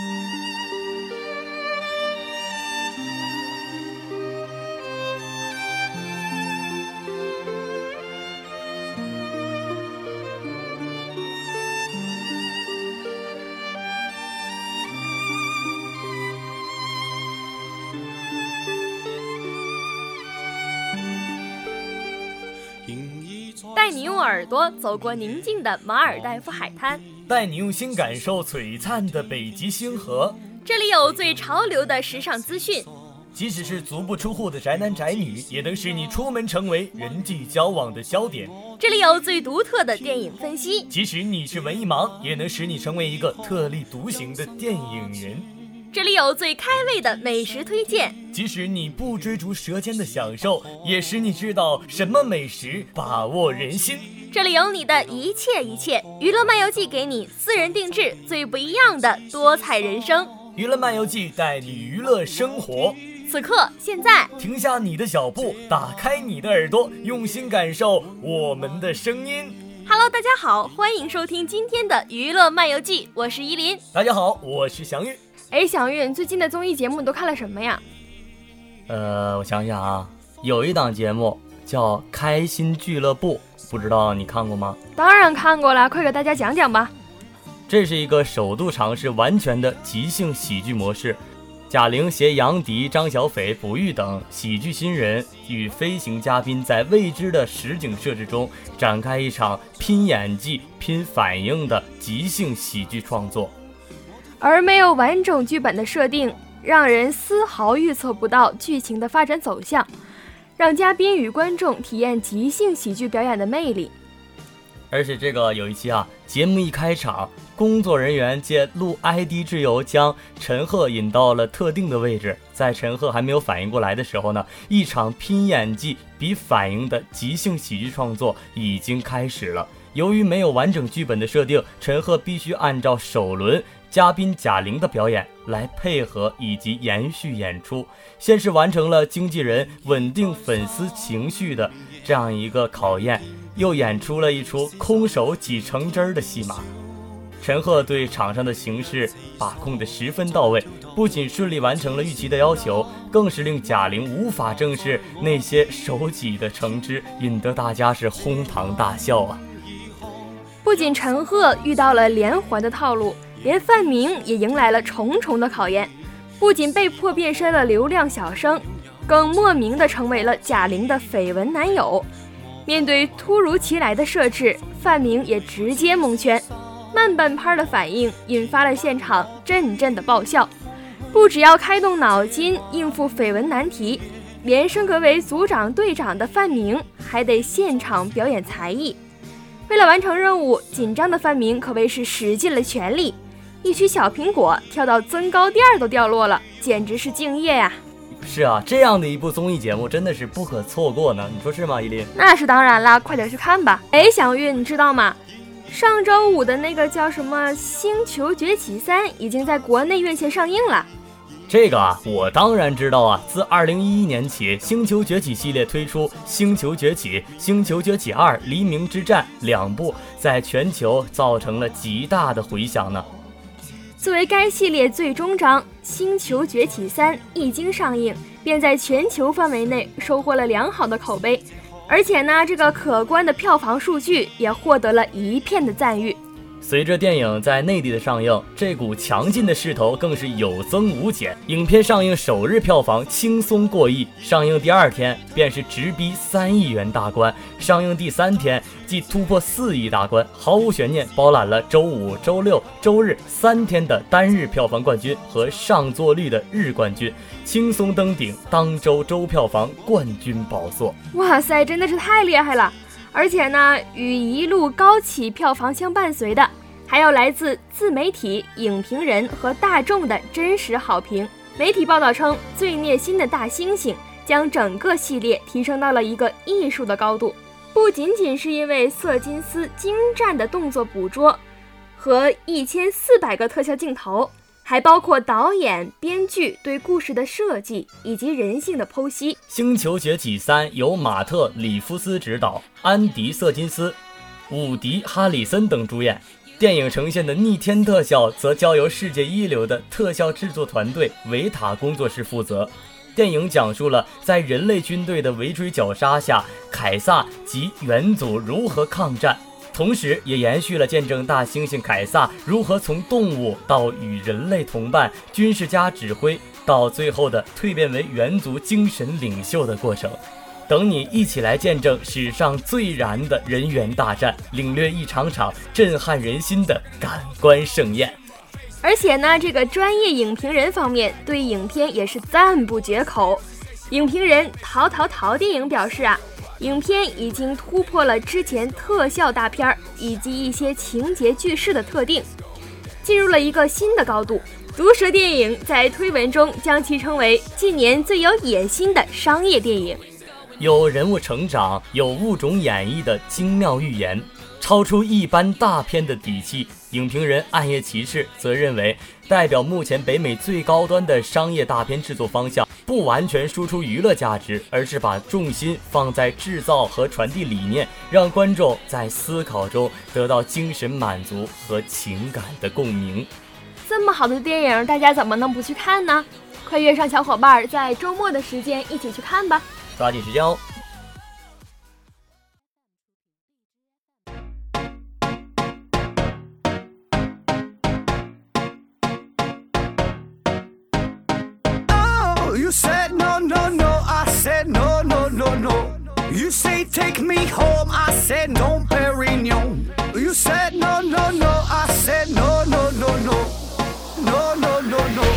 Thank you. 带你用耳朵走过宁静的马尔代夫海滩，带你用心感受璀璨的北极星河。这里有最潮流的时尚资讯，即使是足不出户的宅男宅女，也能使你出门成为人际交往的焦点。这里有最独特的电影分析，即使你是文艺盲，也能使你成为一个特立独行的电影人。这里有最开胃的美食推荐，即使你不追逐舌尖的享受，也使你知道什么美食把握人心。这里有你的一切一切，娱乐漫游记给你私人定制最不一样的多彩人生。娱乐漫游记带你娱乐生活。此刻，现在停下你的脚步，打开你的耳朵，用心感受我们的声音。Hello，大家好，欢迎收听今天的娱乐漫游记，我是依林。大家好，我是祥玉。哎，小玉，最近的综艺节目你都看了什么呀？呃，我想想啊，有一档节目叫《开心俱乐部》，不知道你看过吗？当然看过了，快给大家讲讲吧。这是一个首度尝试完全的即兴喜剧模式，贾玲携杨迪、张小斐、卜钰等喜剧新人与飞行嘉宾，在未知的实景设置中展开一场拼演技、拼反应的即兴喜剧创作。而没有完整剧本的设定，让人丝毫预测不到剧情的发展走向，让嘉宾与观众体验即兴喜剧表演的魅力。而且这个有一期啊，节目一开场，工作人员借录 ID 之由将陈赫引到了特定的位置，在陈赫还没有反应过来的时候呢，一场拼演技比反应的即兴喜剧创作已经开始了。由于没有完整剧本的设定，陈赫必须按照首轮。嘉宾贾玲的表演来配合以及延续演出，先是完成了经纪人稳定粉丝情绪的这样一个考验，又演出了一出空手挤橙汁儿的戏码。陈赫对场上的形势把控的十分到位，不仅顺利完成了预期的要求，更是令贾玲无法正视那些手挤的橙汁，引得大家是哄堂大笑啊！不仅陈赫遇到了连环的套路。连范明也迎来了重重的考验，不仅被迫变身了流量小生，更莫名的成为了贾玲的绯闻男友。面对突如其来的设置，范明也直接蒙圈，慢半拍的反应引发了现场阵阵的爆笑。不只要开动脑筋应付绯闻难题，连升格为组长队长的范明还得现场表演才艺。为了完成任务，紧张的范明可谓是使尽了全力。一曲小苹果跳到增高垫儿都掉落了，简直是敬业呀！是啊，这样的一部综艺节目真的是不可错过呢。你说是吗，依林？那是当然啦，快点去看吧。哎，小玉，你知道吗？上周五的那个叫什么《星球崛起三》已经在国内院线上映了。这个啊，我当然知道啊。自二零一一年起，《星球崛起》系列推出《星球崛起》《星球崛起二：黎明之战》两部，在全球造成了极大的回响呢。作为该系列最终章，《星球崛起三》一经上映，便在全球范围内收获了良好的口碑，而且呢，这个可观的票房数据也获得了一片的赞誉。随着电影在内地的上映，这股强劲的势头更是有增无减。影片上映首日票房轻松过亿，上映第二天便是直逼三亿元大关，上映第三天即突破四亿大关，毫无悬念包揽了周五、周六、周日三天的单日票房冠军和上座率的日冠军，轻松登顶当周周票房冠军宝座。哇塞，真的是太厉害了！而且呢，与一路高起票房相伴随的，还有来自自媒体、影评人和大众的真实好评。媒体报道称，《最虐心的大猩猩》将整个系列提升到了一个艺术的高度，不仅仅是因为瑟金斯精湛的动作捕捉和一千四百个特效镜头。还包括导演、编剧对故事的设计以及人性的剖析。《星球崛起三》由马特·里夫斯执导，安迪·瑟金斯、伍迪·哈里森等主演。电影呈现的逆天特效则交由世界一流的特效制作团队维塔工作室负责。电影讲述了在人类军队的围追绞杀下，凯撒及元祖如何抗战，同时也延续了见证大猩猩凯撒如何从动物到与人类同伴、军事家指挥，到最后的蜕变为元族精神领袖的过程。等你一起来见证史上最燃的人员大战，领略一场场震撼人心的感官盛宴。而且呢，这个专业影评人方面对影片也是赞不绝口。影评人陶陶陶电影表示啊，影片已经突破了之前特效大片儿以及一些情节叙事的特定，进入了一个新的高度。毒舌电影在推文中将其称为近年最有野心的商业电影。有人物成长、有物种演绎的精妙预言，超出一般大片的底气。影评人暗夜骑士则认为，代表目前北美最高端的商业大片制作方向，不完全输出娱乐价值，而是把重心放在制造和传递理念，让观众在思考中得到精神满足和情感的共鸣。这么好的电影，大家怎么能不去看呢？快约上小伙伴，在周末的时间一起去看吧！抓紧时间哦。You said no, no, no. I said no, no, no, no. You say take me home. I said no, Perignon. You said no, no, no. I said no, no, no, no. No, no, no, no.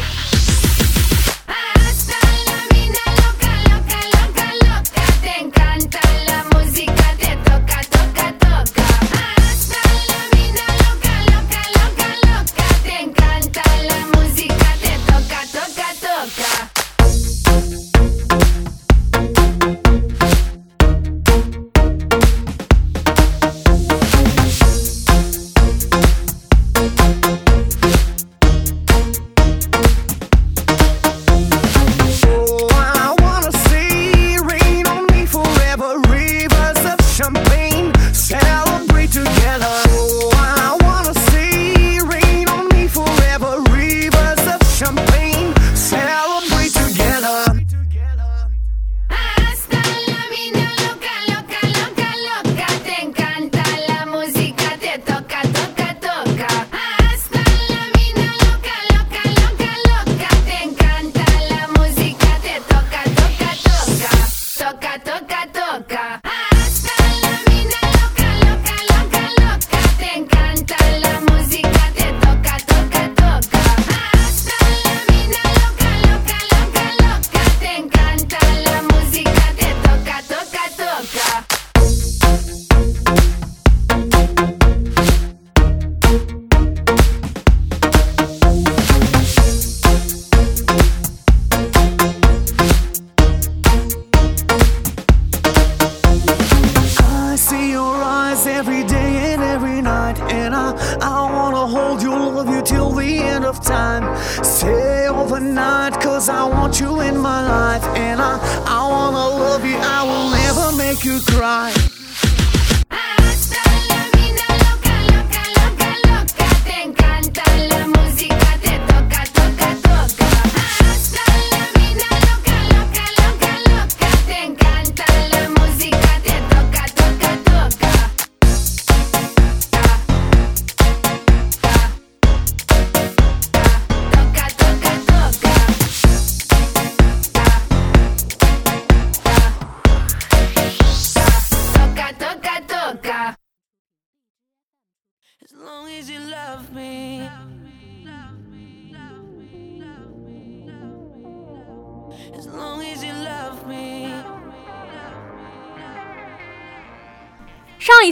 You cry.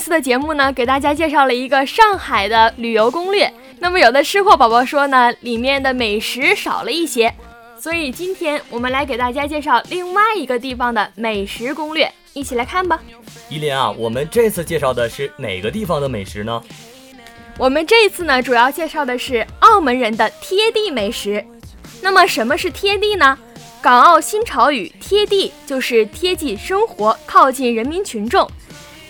次的节目呢，给大家介绍了一个上海的旅游攻略。那么有的吃货宝宝说呢，里面的美食少了一些，所以今天我们来给大家介绍另外一个地方的美食攻略，一起来看吧。依林啊，我们这次介绍的是哪个地方的美食呢？我们这一次呢，主要介绍的是澳门人的贴地美食。那么什么是贴地呢？港澳新潮语“贴地”就是贴近生活，靠近人民群众。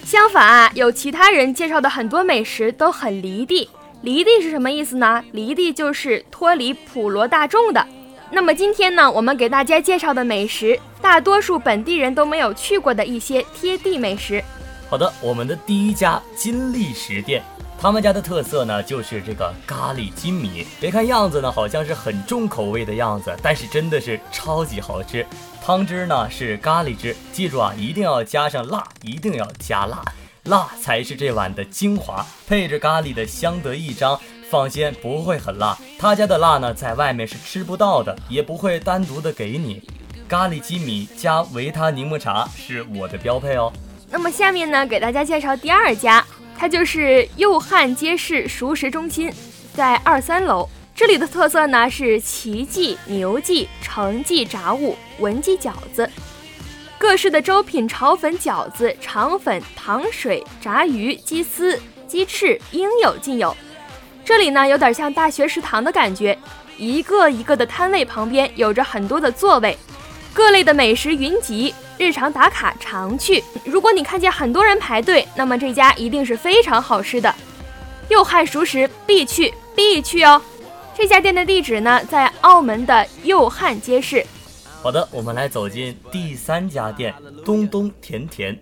相反啊，有其他人介绍的很多美食都很离地，离地是什么意思呢？离地就是脱离普罗大众的。那么今天呢，我们给大家介绍的美食，大多数本地人都没有去过的一些贴地美食。好的，我们的第一家金利食店，他们家的特色呢就是这个咖喱金米。别看样子呢好像是很重口味的样子，但是真的是超级好吃。汤汁呢是咖喱汁，记住啊，一定要加上辣，一定要加辣，辣才是这碗的精华，配着咖喱的相得益彰。放心，不会很辣。他家的辣呢，在外面是吃不到的，也不会单独的给你。咖喱鸡米加维他柠檬茶是我的标配哦。那么下面呢，给大家介绍第二家，它就是右汉街市熟食中心，在二三楼。这里的特色呢是奇记、牛记、成记炸物、文记饺子，各式的粥品、炒粉、饺子、肠粉、糖水、炸鱼、鸡丝、鸡翅应有尽有。这里呢有点像大学食堂的感觉，一个一个的摊位旁边有着很多的座位，各类的美食云集，日常打卡常去。如果你看见很多人排队，那么这家一定是非常好吃的，又汉熟食必去必去哦。这家店的地址呢在澳门的右汉街市。好的，我们来走进第三家店东东甜甜，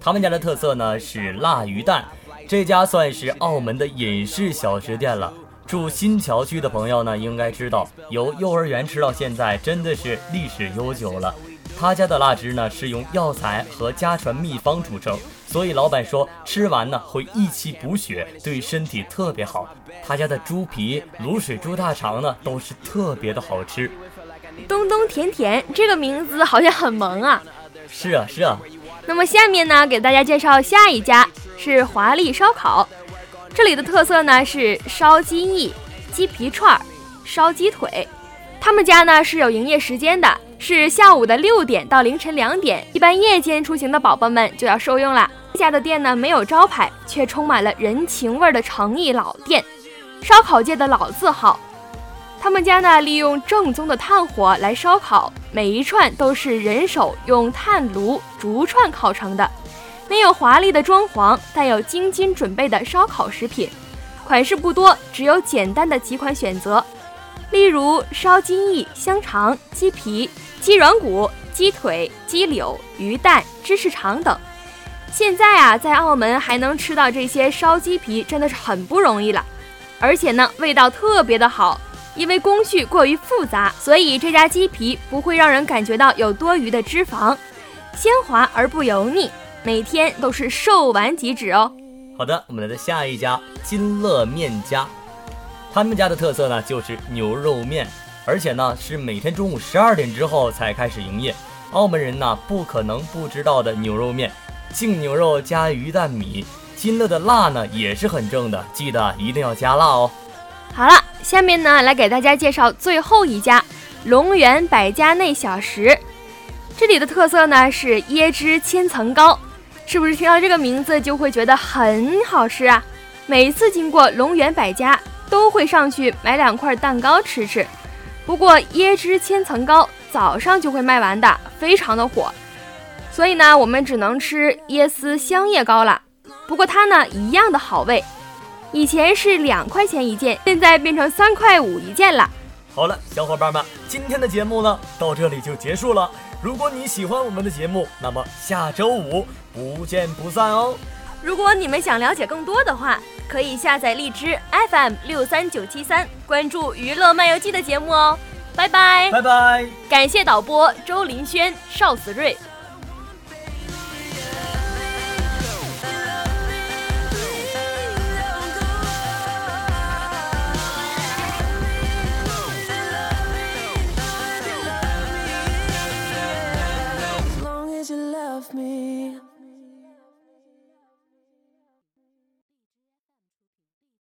他们家的特色呢是辣鱼蛋。这家算是澳门的隐士小吃店了。住新桥区的朋友呢，应该知道，由幼儿园吃到现在，真的是历史悠久了。他家的辣汁呢，是用药材和家传秘方煮成，所以老板说吃完呢会益气补血，对身体特别好。他家的猪皮、卤水猪大肠呢，都是特别的好吃。东东甜甜这个名字好像很萌啊。是啊，是啊。那么下面呢，给大家介绍下一家。是华丽烧烤，这里的特色呢是烧鸡翼、鸡皮串、烧鸡腿。他们家呢是有营业时间的，是下午的六点到凌晨两点。一般夜间出行的宝宝们就要受用了。家的店呢没有招牌，却充满了人情味儿的诚意老店，烧烤界的老字号。他们家呢利用正宗的炭火来烧烤，每一串都是人手用炭炉逐串烤成的。没有华丽的装潢，带有精心准备的烧烤食品，款式不多，只有简单的几款选择，例如烧鸡翼、香肠、鸡皮、鸡软骨、鸡腿、鸡柳、鱼蛋、芝士肠等。现在啊，在澳门还能吃到这些烧鸡皮，真的是很不容易了。而且呢，味道特别的好，因为工序过于复杂，所以这家鸡皮不会让人感觉到有多余的脂肪，鲜滑而不油腻。每天都是售完即止哦。好的，我们来到下一家金乐面家，他们家的特色呢就是牛肉面，而且呢是每天中午十二点之后才开始营业。澳门人呢不可能不知道的牛肉面，净牛肉加鱼蛋米。金乐的辣呢也是很正的，记得一定要加辣哦。好了，下面呢来给大家介绍最后一家龙源百家内小食，这里的特色呢是椰汁千层糕。是不是听到这个名字就会觉得很好吃啊？每次经过龙源百家，都会上去买两块蛋糕吃吃。不过椰汁千层糕早上就会卖完的，非常的火，所以呢，我们只能吃椰丝香叶糕了。不过它呢，一样的好味。以前是两块钱一件，现在变成三块五一件了。好了，小伙伴们，今天的节目呢，到这里就结束了。如果你喜欢我们的节目，那么下周五不见不散哦。如果你们想了解更多的话，可以下载荔枝 FM 六三九七三，关注《娱乐漫游记》的节目哦。拜拜，拜拜。感谢导播周林轩、邵子睿。